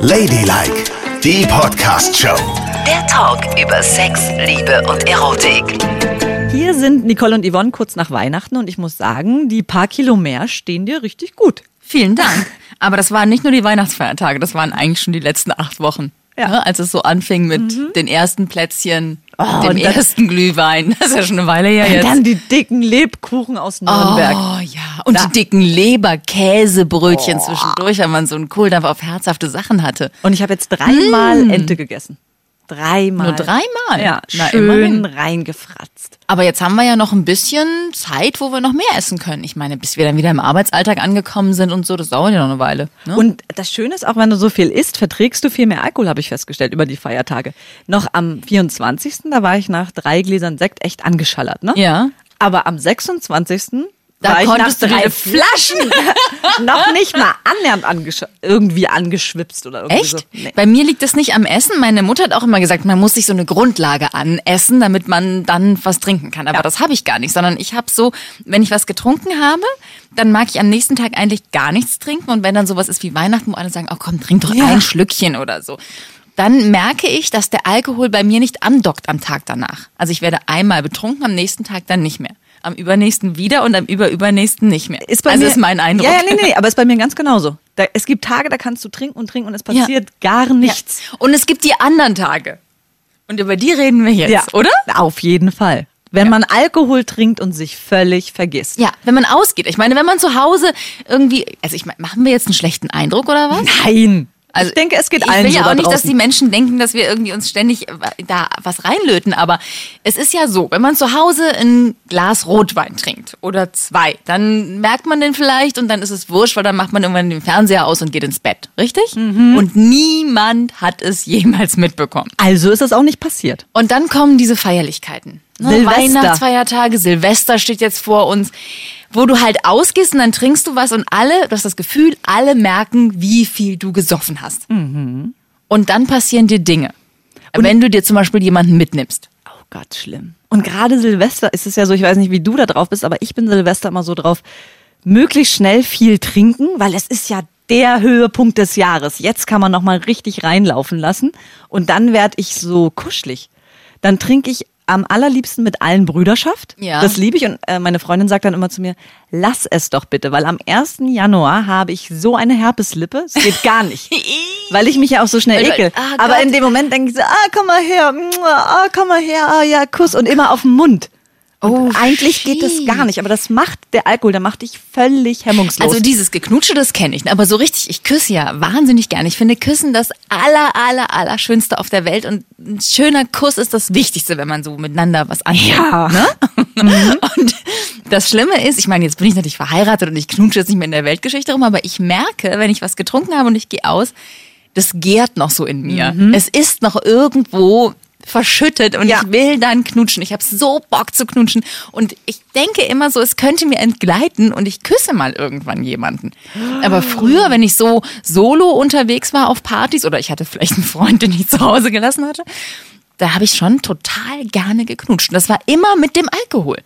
Ladylike, die Podcast-Show. Der Talk über Sex, Liebe und Erotik. Hier sind Nicole und Yvonne kurz nach Weihnachten und ich muss sagen, die paar Kilo mehr stehen dir richtig gut. Vielen Dank. Aber das waren nicht nur die Weihnachtsfeiertage, das waren eigentlich schon die letzten acht Wochen. Ja. Ne, als es so anfing mit den ersten Plätzchen, Oh, dem und dann- ersten Glühwein. Das ist ja schon eine Weile her Und jetzt. dann die dicken Lebkuchen aus Nürnberg. Oh ja, und die dicken Leberkäsebrötchen zwischendurch, wenn man so einen Kohldampf auf herzhafte Sachen hatte. Und ich habe jetzt dreimal Ente gegessen. Dreimal. Nur dreimal? Ja, Na, schön immerhin. reingefratzt. Aber jetzt haben wir ja noch ein bisschen Zeit, wo wir noch mehr essen können. Ich meine, bis wir dann wieder im Arbeitsalltag angekommen sind und so, das dauert ja noch eine Weile. Ne? Und das Schöne ist, auch wenn du so viel isst, verträgst du viel mehr Alkohol, habe ich festgestellt, über die Feiertage. Noch am 24., da war ich nach drei Gläsern Sekt echt angeschallert, ne? ja. Aber am 26. Da war ich nach konntest du drei Flaschen noch nicht mal annähernd angesch irgendwie angeschwipst oder irgendwie Echt? so. Nee. Bei mir liegt das nicht am Essen. Meine Mutter hat auch immer gesagt, man muss sich so eine Grundlage anessen, damit man dann was trinken kann. Aber das habe ich gar nicht, sondern ich habe so, wenn ich was getrunken habe, dann mag ich am nächsten Tag eigentlich gar nichts trinken. Und wenn dann sowas ist wie Weihnachten, wo alle sagen, oh komm, trink doch Ja. ein Schlückchen oder so. Dann merke ich, dass der Alkohol bei mir nicht andockt am Tag danach. Also ich werde einmal betrunken, am nächsten Tag dann nicht mehr. Am übernächsten wieder und am überübernächsten nicht mehr. Ist bei also mir, ist mein Eindruck. Ja, ja, nee, nee, aber ist bei mir ganz genauso. Da, es gibt Tage, da kannst du trinken und trinken und es passiert gar nichts. Ja. Und es gibt die anderen Tage. Und über die reden wir jetzt, oder? Auf jeden Fall. Wenn man Alkohol trinkt und sich völlig vergisst. Ja, wenn man ausgeht. Ich meine, wenn man zu Hause irgendwie, also ich meine, machen wir jetzt einen schlechten Eindruck oder was? Nein. Also ich denke, es geht ich allen will so ja auch nicht, dass draußen. die Menschen denken, dass wir irgendwie uns ständig äh, da was reinlöten, aber es ist ja so, wenn man zu Hause ein Glas Rotwein trinkt oder zwei, dann merkt man den vielleicht und dann ist es wurscht, weil dann macht man irgendwann den Fernseher aus und geht ins Bett, richtig? Mhm. Und niemand hat es jemals mitbekommen. Also ist das auch nicht passiert. Und dann kommen diese Feierlichkeiten. Ne? Silvester. Weihnachtsfeiertage, Silvester steht jetzt vor uns, wo du halt ausgehst und dann trinkst du was und alle, du hast das Gefühl, alle merken, wie viel du gesoffen hast. Mhm. Und dann passieren dir Dinge. Wenn du dir zum Beispiel jemanden mitnimmst. Oh Gott, schlimm. Und gerade Silvester ist es ja so, ich weiß nicht, wie du da drauf bist, aber ich bin Silvester immer so drauf, möglichst schnell viel trinken, weil es ist ja der Höhepunkt des Jahres. Jetzt kann man noch mal richtig reinlaufen lassen und dann werd ich so kuschelig. Dann trinke ich am allerliebsten mit allen Brüderschaft. Ja. Das liebe ich und äh, meine Freundin sagt dann immer zu mir, lass es doch bitte, weil am 1. Januar habe ich so eine Herpeslippe, es geht gar nicht. weil ich mich ja auch so schnell ekel. ah, Aber in dem Moment denke ich so, ah, komm mal her, mua, ah, komm mal her, ah, ja, Kuss und immer auf den Mund. Und Oh, eigentlich geht das gar nicht, aber das macht der Alkohol, der macht dich völlig hemmungslos. Also dieses Geknutsche, das kenne ich. Aber so richtig, ich küsse ja wahnsinnig gern. Ich finde Küssen das aller, aller, aller Schönste auf der Welt. Und ein schöner Kuss ist das Wichtigste, wenn man so miteinander was anfängt. Ja. Ne? Und das Schlimme ist, ich meine, jetzt bin ich natürlich verheiratet und ich knutsche jetzt nicht mehr in der Weltgeschichte rum, aber ich merke, wenn ich was getrunken habe und ich gehe aus, das gärt noch so in mir. Es ist noch irgendwo verschüttet und Ja. ich will dann knutschen. Ich habe so Bock zu knutschen und ich denke immer so, es könnte mir entgleiten und ich küsse mal irgendwann jemanden. Aber früher, wenn ich so solo unterwegs war auf Partys oder ich hatte vielleicht einen Freund, den ich zu Hause gelassen hatte, da habe ich schon total gerne geknutscht. Und das war immer mit dem Alkohol.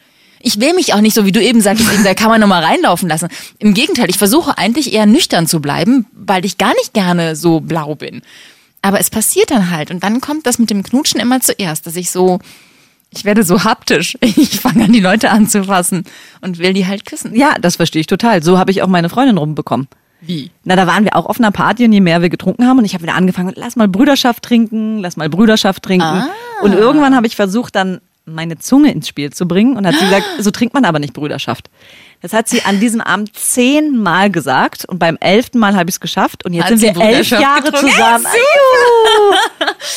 Ich will mich auch nicht so, wie du eben sagtest, eben, da kann man noch mal reinlaufen lassen. Im Gegenteil, ich versuche eigentlich eher nüchtern zu bleiben, weil ich gar nicht gerne so blau bin. Aber es passiert dann halt. Und dann kommt das mit dem Knutschen immer zuerst, dass ich so, ich werde so haptisch. Ich fange an, die Leute anzufassen und will die halt küssen. ja, das verstehe ich total. So habe ich auch meine Freundin rumbekommen. Wie? Na, da waren wir auch auf einer Party und je mehr wir getrunken haben und ich habe wieder angefangen, lass mal Brüderschaft trinken, lass mal Brüderschaft trinken. Ah. Und irgendwann habe ich versucht, dann meine Zunge ins Spiel zu bringen und hat sie gesagt, so trinkt man aber nicht Brüderschaft. Das hat sie an diesem Abend zehnmal gesagt und beim elften Mal habe ich es geschafft und jetzt Hat sind wir elf Jahre getrunken? zusammen.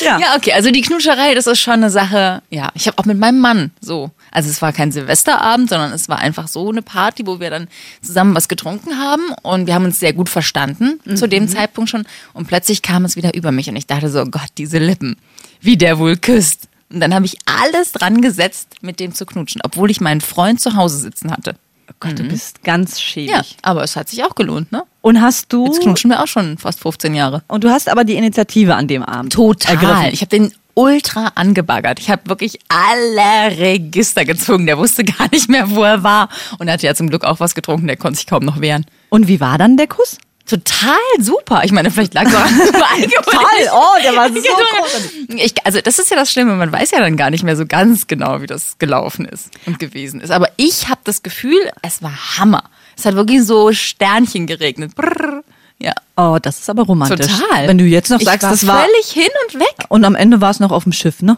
Ja. Ja, okay, also die Knutscherei, das ist schon eine Sache, ja, ich habe auch mit meinem Mann so, also es war kein Silvesterabend, sondern es war einfach so eine Party, wo wir dann zusammen was getrunken haben und wir haben uns sehr gut verstanden zu dem Zeitpunkt schon und plötzlich kam es wieder über mich und ich dachte so, oh Gott, diese Lippen, wie der wohl küsst. Und dann habe ich alles dran gesetzt, mit dem zu knutschen, obwohl ich meinen Freund zu Hause sitzen hatte. Oh Gott, du bist ganz schäbig. Ja, aber es hat sich auch gelohnt, ne? Und hast du Jetzt knutschen wir auch schon fast 15 Jahre. und du hast aber die Initiative an dem Abend Total. ergriffen. Ich habe den ultra angebaggert. Ich habe wirklich alle Register gezogen. Der wusste gar nicht mehr, wo er war. Und er hatte ja zum Glück auch was getrunken. Der konnte sich kaum noch wehren. Und wie war dann der Kuss? Total super. Ich meine, vielleicht lag es auch. Toll, oh, der war so Genau. großartig. Ich, also das ist ja das Schlimme, man weiß ja dann gar nicht mehr so ganz genau, wie das gelaufen ist und gewesen ist. Aber ich habe das Gefühl, es war Hammer. Es hat wirklich so Sternchen geregnet. Brrr. Ja, Oh, das ist aber romantisch. total. Wenn du jetzt noch ich sagst, war das war. völlig hin und weg. Und am Ende war es noch auf dem Schiff, ne?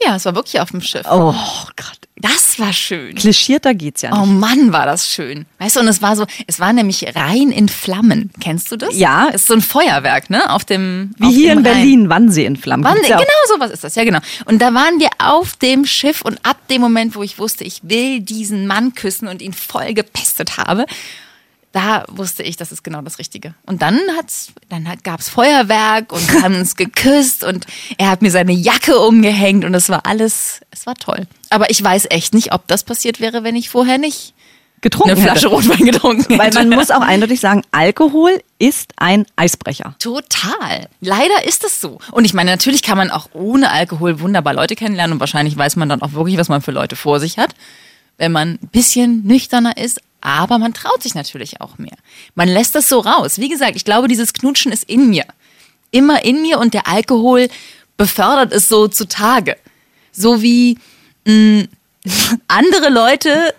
Ja, es war wirklich auf dem Schiff. Oh, Gott. Das war schön. Klischierter geht's ja Oh nicht. Mann, war das schön. Weißt du, und es war so, es war nämlich rein in Flammen. Kennst du das? Ja. Es ist so ein Feuerwerk, ne? Auf dem Wie auf hier dem in Rhein. Berlin, Wannsee in Flammen. Wann, Gibt's ja auch. genau sowas ist das, ja genau. Und da waren wir auf dem Schiff und ab dem Moment, wo ich wusste, ich will diesen Mann küssen und ihn voll gepestet habe, da wusste ich, das ist genau das Richtige. Und dann hat's, dann hat, gab's Feuerwerk und wir haben uns geküsst und er hat mir seine Jacke umgehängt und es war alles, es war toll. Aber ich weiß echt nicht, ob das passiert wäre, wenn ich vorher nicht Getrunken eine Flasche hätte. Rotwein getrunken hätte. Weil man muss auch eindeutig sagen, Alkohol ist ein Eisbrecher. Total. Leider ist es so. Und ich meine, natürlich kann man auch ohne Alkohol wunderbar Leute kennenlernen und wahrscheinlich weiß man dann auch wirklich, was man für Leute vor sich hat, wenn man ein bisschen nüchterner ist. Aber man traut sich natürlich auch mehr. Man lässt das so raus. Wie gesagt, ich glaube, dieses Knutschen ist in mir. Immer in mir und der Alkohol befördert es so zutage. So wie mh, andere Leute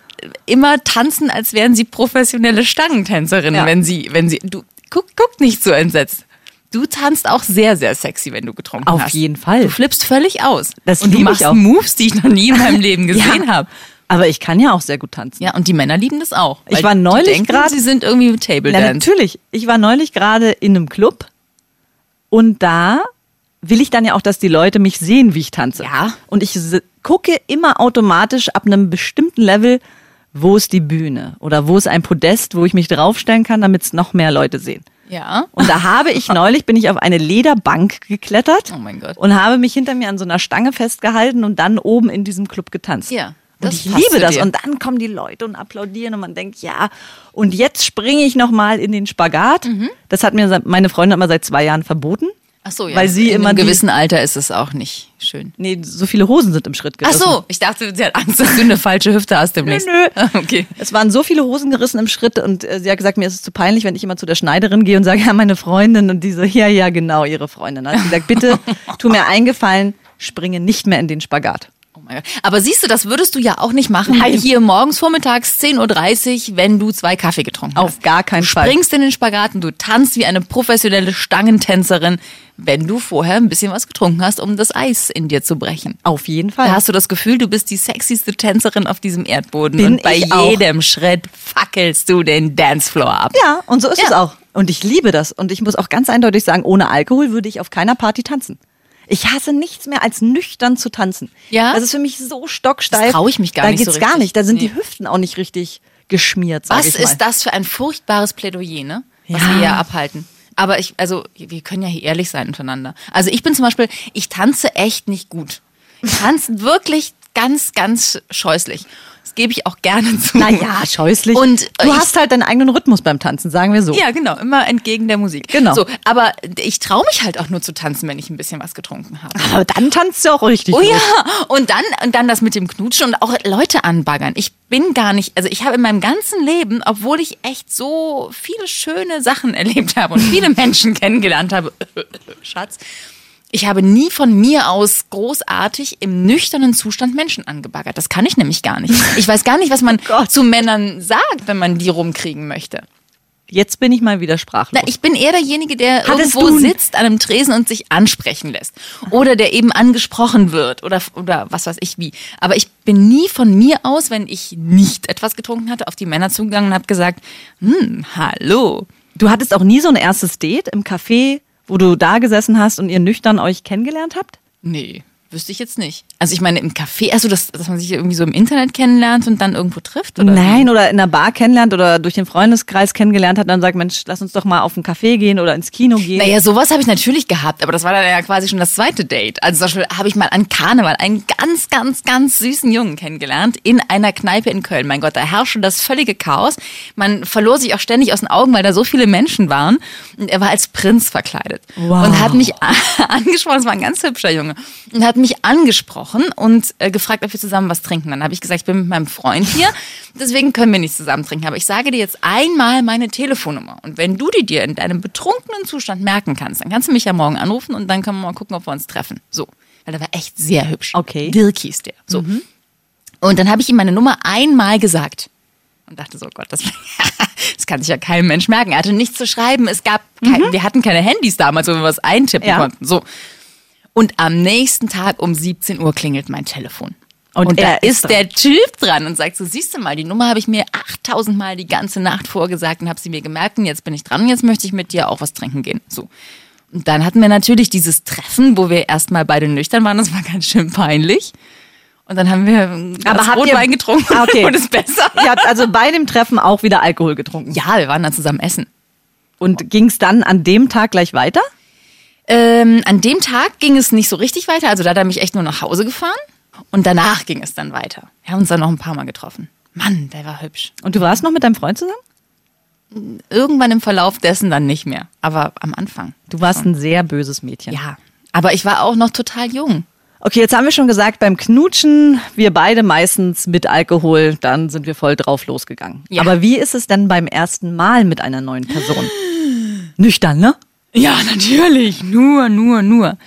immer tanzen, als wären sie professionelle Stangentänzerinnen, Ja. wenn sie, wenn sie, du, guck, guck nicht so entsetzt. Du tanzt auch sehr, sehr sexy, wenn du getrunken Auf hast. jeden Fall. Du flippst völlig aus. Das und du machst. Moves, die ich noch nie in meinem Leben gesehen habe. Aber ich kann ja auch sehr gut tanzen. Ja, und die Männer lieben das auch. Ich war neulich grad- sie sind irgendwie Table Na, Dance. natürlich. Ich war neulich gerade in einem Club und da will ich dann ja auch, dass die Leute mich sehen, wie ich tanze. Ja. Und ich gucke immer automatisch ab einem bestimmten Level, wo ist die Bühne oder wo ist ein Podest, wo ich mich draufstellen kann, damit es noch mehr Leute sehen. Ja. Und da habe ich neulich, bin ich auf eine Lederbank geklettert Oh mein Gott. und habe mich hinter mir an so einer Stange festgehalten und dann oben in diesem Club getanzt. Ja, Und das ich passt liebe das. dir. Und dann kommen die Leute und applaudieren und man denkt, ja. Und jetzt springe ich nochmal in den Spagat. Mhm. Das hat mir meine Freundin immer seit zwei Jahren verboten. Ach so, ja. Weil sie in immer einem gewissen Alter ist es auch nicht schön. Nee, so viele Hosen sind im Schritt Ach gerissen. so, ich dachte, sie hat Angst, dass du eine falsche Hüfte hast demnächst. Nö, nö. Okay. Es waren so viele Hosen gerissen im Schritt und äh, sie hat gesagt, mir ist es zu peinlich, wenn ich immer zu der Schneiderin gehe und sage, ja, meine Freundin und die so, ja, ja, genau, ihre Freundin. Dann hat sie gesagt, bitte tu mir eingefallen, springe nicht mehr in den Spagat. Oh mein Gott. Aber siehst du, das würdest du ja auch nicht machen. Nein. Hier morgens vormittags 10.30 Uhr, wenn du zwei Kaffee getrunken hast. Auf gar keinen du Fall. springst in den Spagaten, du tanzt wie eine professionelle Stangentänzerin, wenn du vorher ein bisschen was getrunken hast, um das Eis in dir zu brechen. Auf jeden Fall. Da hast du das Gefühl, du bist die sexyste Tänzerin auf diesem Erdboden. Bin und bei ich auch. jedem Schritt fackelst du den Dancefloor ab. Ja, und so ist Ja. es auch. Und ich liebe das. Und ich muss auch ganz eindeutig sagen, ohne Alkohol würde ich auf keiner Party tanzen. Ich hasse nichts mehr als nüchtern zu tanzen. Ja? Das ist für mich so stocksteif. Das trau ich mich gar da nicht so geht's gar richtig. nicht. Da sind Nee. die Hüften auch nicht richtig geschmiert, sag Was ich mal. ist das für ein furchtbares Plädoyer, ne? Was Ja. wir hier abhalten. Aber ich, also, wir können ja hier ehrlich sein untereinander. Also ich bin zum Beispiel, ich tanze echt nicht gut. Ich tanze wirklich ganz, ganz scheußlich. Das gebe ich auch gerne zu. Naja, scheußlich. Und du ich- hast halt deinen eigenen Rhythmus beim Tanzen, sagen wir so. Ja, genau, immer entgegen der Musik. Genau. So, aber ich traue mich halt auch nur zu tanzen, wenn ich ein bisschen was getrunken habe. Aber dann tanzt du auch richtig. Oh gut. ja, und dann, und dann das mit dem Knutschen und auch Leute anbaggern. Ich bin gar nicht, also ich habe in meinem ganzen Leben, obwohl ich echt so viele schöne Sachen erlebt habe und viele Menschen kennengelernt habe, Schatz, ich habe nie von mir aus großartig im nüchternen Zustand Menschen angebaggert. Das kann ich nämlich gar nicht. Ich weiß gar nicht, was man Gott. zu Männern sagt, wenn man die rumkriegen möchte. Jetzt bin ich mal wieder sprachlos. Na, ich bin eher derjenige, der Hattest irgendwo sitzt an einem Tresen und sich ansprechen lässt. Oder der eben angesprochen wird oder, oder was weiß ich wie. Aber ich bin nie von mir aus, wenn ich nicht etwas getrunken hatte, auf die Männer zugegangen und habe gesagt, hm, hallo. du hattest auch nie so ein erstes Date im Café, wo du da gesessen hast und ihr nüchtern euch kennengelernt habt? Nee, wüsste ich jetzt nicht. Also ich meine, im Café, also das, dass man sich irgendwie so im Internet kennenlernt und dann irgendwo trifft? Oder Nein, oder in einer Bar kennenlernt oder durch den Freundeskreis kennengelernt hat und dann sagt, Mensch, lass uns doch mal auf einen Café gehen oder ins Kino gehen. Naja, sowas habe ich natürlich gehabt, aber das war dann ja quasi schon das zweite Date. Also zum Beispiel habe ich mal an Karneval einen ganz, ganz, ganz süßen Jungen kennengelernt in einer Kneipe in Köln. Mein Gott, da herrschte das völlige Chaos. Man verlor sich auch ständig aus den Augen, weil da so viele Menschen waren. Und er war als Prinz verkleidet Wow. und hat mich angesprochen. Das war ein ganz hübscher Junge und hat mich angesprochen angesprochen und äh, gefragt, ob wir zusammen was trinken. Dann habe ich gesagt, ich bin mit meinem Freund hier, deswegen können wir nicht zusammen trinken. Aber ich sage dir jetzt einmal meine Telefonnummer. Und wenn du die dir in deinem betrunkenen Zustand merken kannst, dann kannst du mich ja morgen anrufen und dann können wir mal gucken, ob wir uns treffen. So. Weil der war echt sehr hübsch. Okay. Dirk hieß der. So. Und dann habe ich ihm meine Nummer einmal gesagt. Und dachte so, oh Gott, das, das kann sich ja kein Mensch merken. Er hatte nichts zu schreiben. Es gab, kein, wir hatten keine Handys damals, wo wir was eintippen Ja. konnten. So. Und am nächsten Tag um 17 Uhr klingelt mein Telefon. Und Und, da ist ist der Typ dran und sagt so, siehst du mal, die Nummer habe ich mir 8000 Mal die ganze Nacht vorgesagt und habe sie mir gemerkt und jetzt bin ich dran und jetzt möchte ich mit dir auch was trinken gehen. So. Und dann hatten wir natürlich dieses Treffen, wo wir erstmal beide nüchtern waren, das war ganz schön peinlich. Und dann haben wir Aber habt ihr- Rotwein getrunken Ah, okay. und ist besser. Ihr habt also bei dem Treffen auch wieder Alkohol getrunken. Ja, wir waren dann zusammen essen. Und ging es dann an dem Tag gleich weiter? Ähm, an dem Tag ging es nicht so richtig weiter. Also da hat er mich echt nur nach Hause gefahren. Und danach ging es dann weiter. Wir haben uns dann noch ein paar Mal getroffen. Mann, der war hübsch. Und du warst noch mit deinem Freund zusammen? Irgendwann im Verlauf dessen dann nicht mehr. Aber am Anfang. Du warst ein sehr böses Mädchen. Ja. Aber ich war auch noch total jung. Okay, jetzt haben wir schon gesagt, beim Knutschen, wir beide meistens mit Alkohol, dann sind wir voll drauf losgegangen. Ja. Aber wie ist es denn beim ersten Mal mit einer neuen Person? Nüchtern, ne? Ja, natürlich. Nur, nur, nur.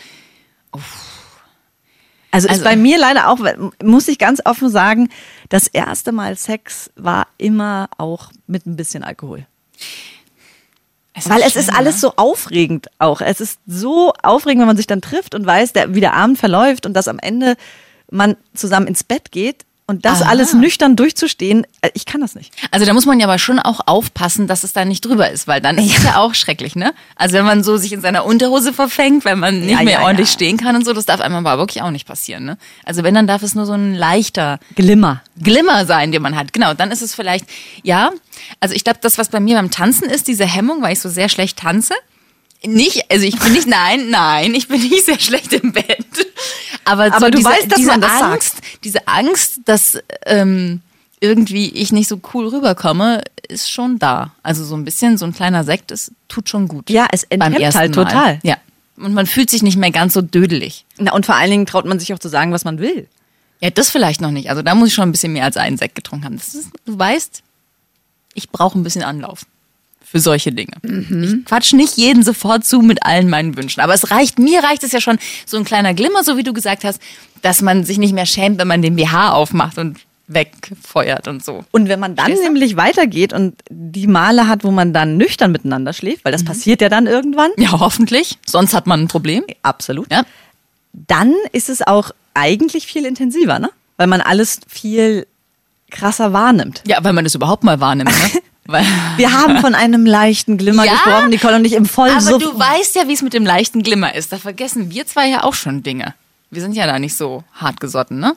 Also, ist Also- bei mir leider auch, muss ich ganz offen sagen, das erste Mal Sex war immer auch mit ein bisschen Alkohol. Weil es ist schön, alles ne? so aufregend auch. Es ist so aufregend, wenn man sich dann trifft und weiß, der, wie der Abend verläuft und dass am Ende man zusammen ins Bett geht und das Aha. alles nüchtern durchzustehen. äh, Ich kann das nicht. Also da muss man ja aber schon auch aufpassen, dass es da nicht drüber ist, weil dann ist es ja auch schrecklich, ne? Also wenn man so sich in seiner Unterhose verfängt, weil man nicht Ja, mehr ja, ordentlich ja. stehen kann und so, das darf einem aber wirklich auch nicht passieren, ne? Also wenn, dann darf es nur so ein leichter Glimmer. Glimmer sein, den man hat. Genau, dann ist es vielleicht, ja, also ich glaube, das, was bei mir beim Tanzen ist, diese Hemmung, weil ich so sehr schlecht tanze. Nicht, also ich bin nicht, nein, nein, ich bin nicht sehr schlecht im Bett. Aber, so Aber du diese, weißt, dass diese man das sagt. Angst, diese Angst, dass ähm, irgendwie ich nicht so cool rüberkomme, ist schon da. Also so ein bisschen, so ein kleiner Sekt, es tut schon gut. Ja, es enthemmt halt Mal. total. Ja. Und man fühlt sich nicht mehr ganz so dödelig. Na, und vor allen Dingen traut man sich auch zu sagen, was man will. Ja, das vielleicht noch nicht. Also da muss ich schon ein bisschen mehr als einen Sekt getrunken haben. Ist, du weißt, ich brauche ein bisschen Anlauf für solche Dinge. Ich quatsch nicht jeden sofort zu mit allen meinen Wünschen. Aber es reicht, mir reicht es ja schon so ein kleiner Glimmer, so wie du gesagt hast, dass man sich nicht mehr schämt, wenn man den BH aufmacht und wegfeuert und so. Und wenn man dann Verstehst nämlich weitergeht und die Male hat, wo man dann nüchtern miteinander schläft, weil das passiert ja dann irgendwann. Ja, hoffentlich. Sonst hat man ein Problem. Absolut. Ja. Dann ist es auch eigentlich viel intensiver, ne? Weil man alles viel krasser wahrnimmt. Ja, weil man das überhaupt mal wahrnimmt, ne? Wir haben von einem leichten Glimmer Ja, gesprochen, Nicole und ich im Aber Vollsuff. du weißt ja, wie es mit dem leichten Glimmer ist. Da vergessen wir zwei ja auch schon Dinge. Wir sind ja da nicht so hart gesotten, ne?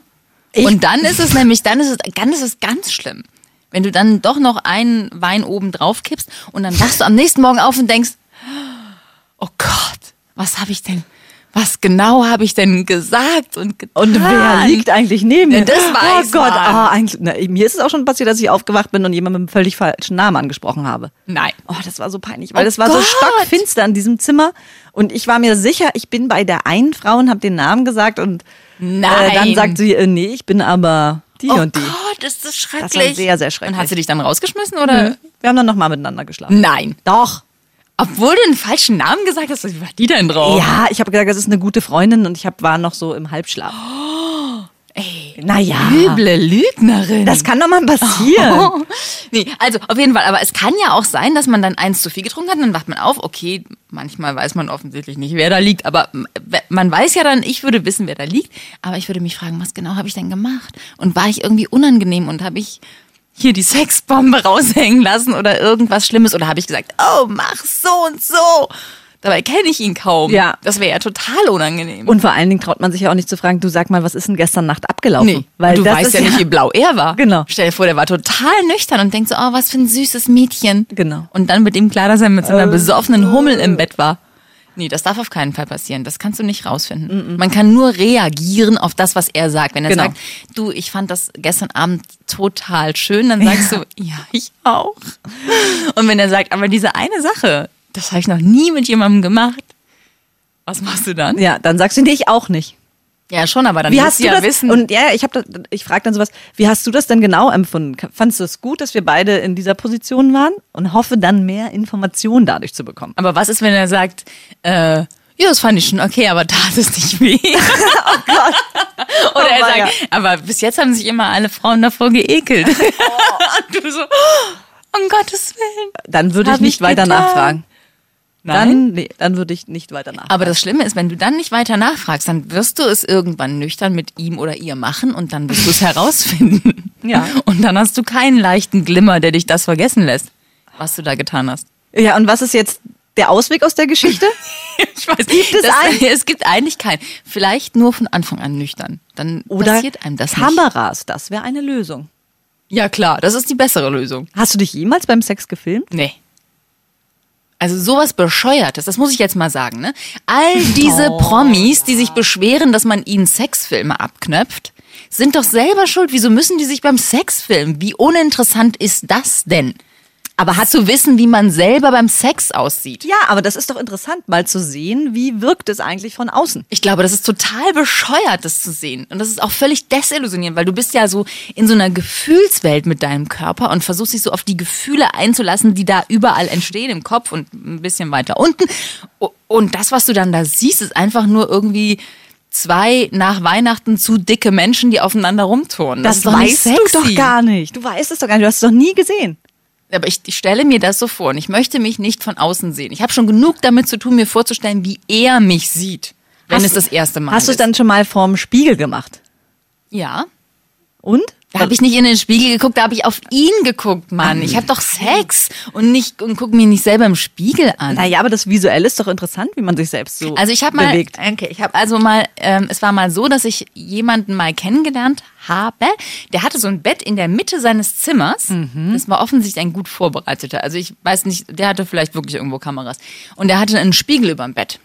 Ich- und dann ist es nämlich, dann ist es, dann ist es ganz schlimm. Wenn du dann doch noch einen Wein oben drauf kippst und dann wachst du am nächsten Morgen auf und denkst, oh Gott, was habe ich denn, was genau habe ich denn gesagt und getan? Und wer liegt eigentlich neben mir? Ja, das weiß oh Gott, man. ah, eigentlich, na, mir ist es auch schon passiert, dass ich aufgewacht bin und jemand mit einem völlig falschen Namen angesprochen habe. Nein. Oh, das war so peinlich, weil Oh das war so Gott. stockfinster in diesem Zimmer und ich war mir sicher, ich bin bei der einen Frau und habe den Namen gesagt und Nein. Äh, dann sagt sie, äh, nee, ich bin aber die Oh und die. Gott, ist das schrecklich. Das war sehr, sehr schrecklich. Und hat sie dich dann rausgeschmissen oder? Wir haben dann nochmal miteinander geschlafen. Nein. Doch. Obwohl du einen falschen Namen gesagt hast, wie war die denn drauf? Ja, ich habe gesagt, das ist eine gute Freundin und ich hab, war noch so im Halbschlaf. Ey, Naja. üble Lügnerin. Das kann doch mal passieren. Oh. Nee, also auf jeden Fall. Aber es kann ja auch sein, dass man dann eins zu viel getrunken hat und dann wacht man auf. Okay, manchmal weiß man offensichtlich nicht, wer da liegt. Aber man weiß ja dann, ich würde wissen, wer da liegt. Aber ich würde mich fragen, was genau habe ich denn gemacht? Und war ich irgendwie unangenehm und habe ich hier die Sexbombe raushängen lassen oder irgendwas Schlimmes? Oder habe ich gesagt, oh, mach so und so? Dabei kenne ich ihn kaum. Ja. Das wäre ja total unangenehm. Und vor allen Dingen traut man sich ja auch nicht zu fragen, du sag mal, was ist denn gestern Nacht abgelaufen? Nee, Weil du weißt ist ja nicht, wie blau er war. Genau. Stell dir vor, der war total nüchtern und denkt so, oh, was für ein süßes Mädchen. Genau. Und dann mit ihm klar, dass er mit so einer besoffenen Hummel im Bett war. Nee, das darf auf keinen Fall passieren. Das kannst du nicht rausfinden. Man kann nur reagieren auf das, was er sagt. Wenn er Genau. sagt, du, ich fand das gestern Abend total schön, dann sagst du, ja, ich auch. Und wenn er sagt, aber diese eine Sache, das habe ich noch nie mit jemandem gemacht. Was machst du dann? Ja, dann sagst du, nee, ich auch nicht. Ja, schon, aber dann Wie hast du ja das? wissen. Und ja, ich habe, ich frage dann sowas. Wie hast du das denn genau empfunden? Fandest du es gut, dass wir beide in dieser Position waren und hoffe dann mehr Informationen dadurch zu bekommen? aber was ist, wenn er sagt, äh, ja, das fand ich schon okay, aber tat es nicht weh. oh Gott. Oder er Oh, sagt, weia. aber bis jetzt haben sich immer alle Frauen davor geekelt. Und du so, oh, um Gottes Willen. Dann würde ich nicht ich weiter getan. nachfragen. Nein? Dann, dann würde ich nicht weiter nachfragen. Aber das Schlimme ist, wenn du dann nicht weiter nachfragst, dann wirst du es irgendwann nüchtern mit ihm oder ihr machen und dann wirst du es herausfinden. Ja. Und dann hast du keinen leichten Glimmer, der dich das vergessen lässt, was du da getan hast. Ja, und was ist jetzt der Ausweg aus der Geschichte? Ich weiß, Gibt es das, einen? Es gibt eigentlich keinen. Vielleicht nur von Anfang an nüchtern. Dann Oder passiert einem das nicht. Kameras, das wäre eine Lösung. Ja klar, das ist die bessere Lösung. Hast du dich jemals beim Sex gefilmt? Nee. Also sowas bescheuertes, das muss ich jetzt mal sagen, ne? All diese Oh, Promis, die sich beschweren, dass man ihnen Sexfilme abknöpft, sind doch selber schuld. Wieso müssen die sich beim Sex filmen? Wie uninteressant ist das denn? Aber hat zu wissen, wie man selber beim Sex aussieht. Ja, aber das ist doch interessant, mal zu sehen, wie wirkt es eigentlich von außen. Ich glaube, das ist total bescheuert, das zu sehen. Und das ist auch völlig desillusionierend, weil du bist ja so in so einer Gefühlswelt mit deinem Körper und versuchst dich so auf die Gefühle einzulassen, die da überall entstehen im Kopf und ein bisschen weiter unten. Und das, was du dann da siehst, ist einfach nur irgendwie zwei nach Weihnachten zu dicke Menschen, die aufeinander rumturnen. Das, nicht weißt du doch gar nicht. Du weißt es doch gar nicht. Du hast es doch nie gesehen. Aber ich, ich stelle mir das so vor und ich möchte mich nicht von außen sehen. Ich habe schon genug damit zu tun, mir vorzustellen, wie er mich sieht, wenn es das erste Mal Hast du ist. es dann schon mal vorm Spiegel gemacht? Ja. Und? Da habe ich nicht in den Spiegel geguckt, da habe ich auf ihn geguckt, Mann. Ich habe doch Sex und nicht und guck mir nicht selber im Spiegel an. Naja, aber das Visuelle ist doch interessant, wie man sich selbst so Also ich habe mal, bewegt. okay, ich habe also mal, ähm, es war mal so, dass ich jemanden mal kennengelernt habe. Der hatte so ein Bett in der Mitte seines Zimmers. Mhm. Das war offensichtlich ein gut vorbereiteter. Also ich weiß nicht, der hatte vielleicht wirklich irgendwo Kameras. Und der hatte einen Spiegel über dem Bett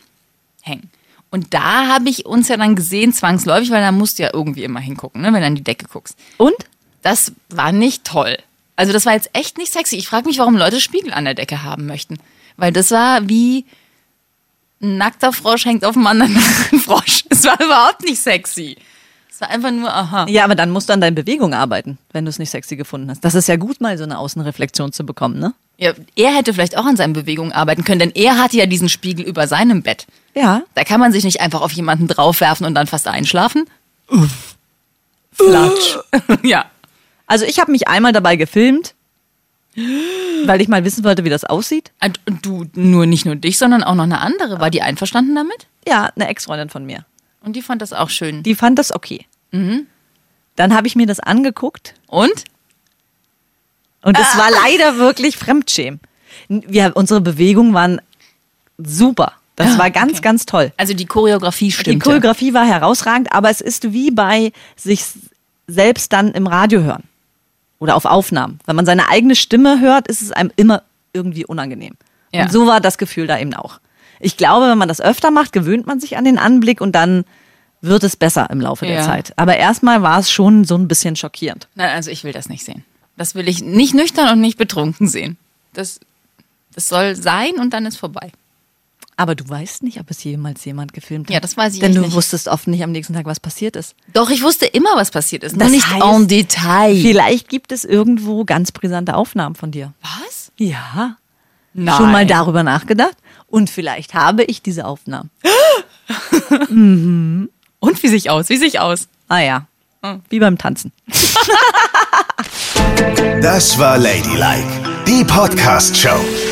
hängen. Und da habe ich uns ja dann gesehen, zwangsläufig, weil da musst du ja irgendwie immer hingucken, ne, wenn du an die Decke guckst. Und? Das war nicht toll. Also das war jetzt echt nicht sexy. Ich frage mich, warum Leute Spiegel an der Decke haben möchten. Weil das war wie ein nackter Frosch hängt auf einem anderen Frosch. Es war überhaupt nicht sexy. Es war einfach nur, aha. Ja, aber dann musst du an deinen Bewegungen arbeiten, wenn du es nicht sexy gefunden hast. Das ist ja gut, mal so eine Außenreflexion zu bekommen, ne? Ja, er hätte vielleicht auch an seinen Bewegungen arbeiten können, denn er hatte ja diesen Spiegel über seinem Bett. Ja. Da kann man sich nicht einfach auf jemanden draufwerfen und dann fast einschlafen. Flatsch. ja. Also ich habe mich einmal dabei gefilmt, weil ich mal wissen wollte, wie das aussieht. Und du, nur nicht nur dich, sondern auch noch eine andere. War die einverstanden damit? Ja, eine Ex-Freundin von mir. Und die fand das auch schön. Die fand das okay. Mhm. Dann habe ich mir das angeguckt Und? und es war leider wirklich Fremdschämen. Wir, unsere Bewegungen waren super. Das Ah, war ganz, okay. ganz toll. Also die Choreografie Die stimmt. Choreografie war herausragend, aber es ist wie bei sich selbst dann im Radio hören oder auf Aufnahmen. Wenn man seine eigene Stimme hört, ist es einem immer irgendwie unangenehm. Ja. Und so war das Gefühl da eben auch. Ich glaube, wenn man das öfter macht, gewöhnt man sich an den Anblick und dann wird es besser im Laufe der Ja. Zeit. Aber erstmal war es schon so ein bisschen schockierend. Nein, also ich will das nicht sehen. Das will ich nicht nüchtern und nicht betrunken sehen. Das, das soll sein und dann ist vorbei. Aber du weißt nicht, ob es jemals jemand gefilmt hat. Ja, das weiß ich Denn du nicht. wusstest oft nicht am nächsten Tag, was passiert ist. Doch, ich wusste immer, was passiert ist. Nur Das nicht heißt, en Detail. Vielleicht gibt es irgendwo ganz brisante Aufnahmen von dir. Was? Ja. Nein. Schon mal darüber nachgedacht? Und vielleicht habe ich diese Aufnahmen. Und wie sich aus? Wie sich aus? Ah ja. Hm. Wie beim Tanzen. Das war Ladylike, die Podcast-Show.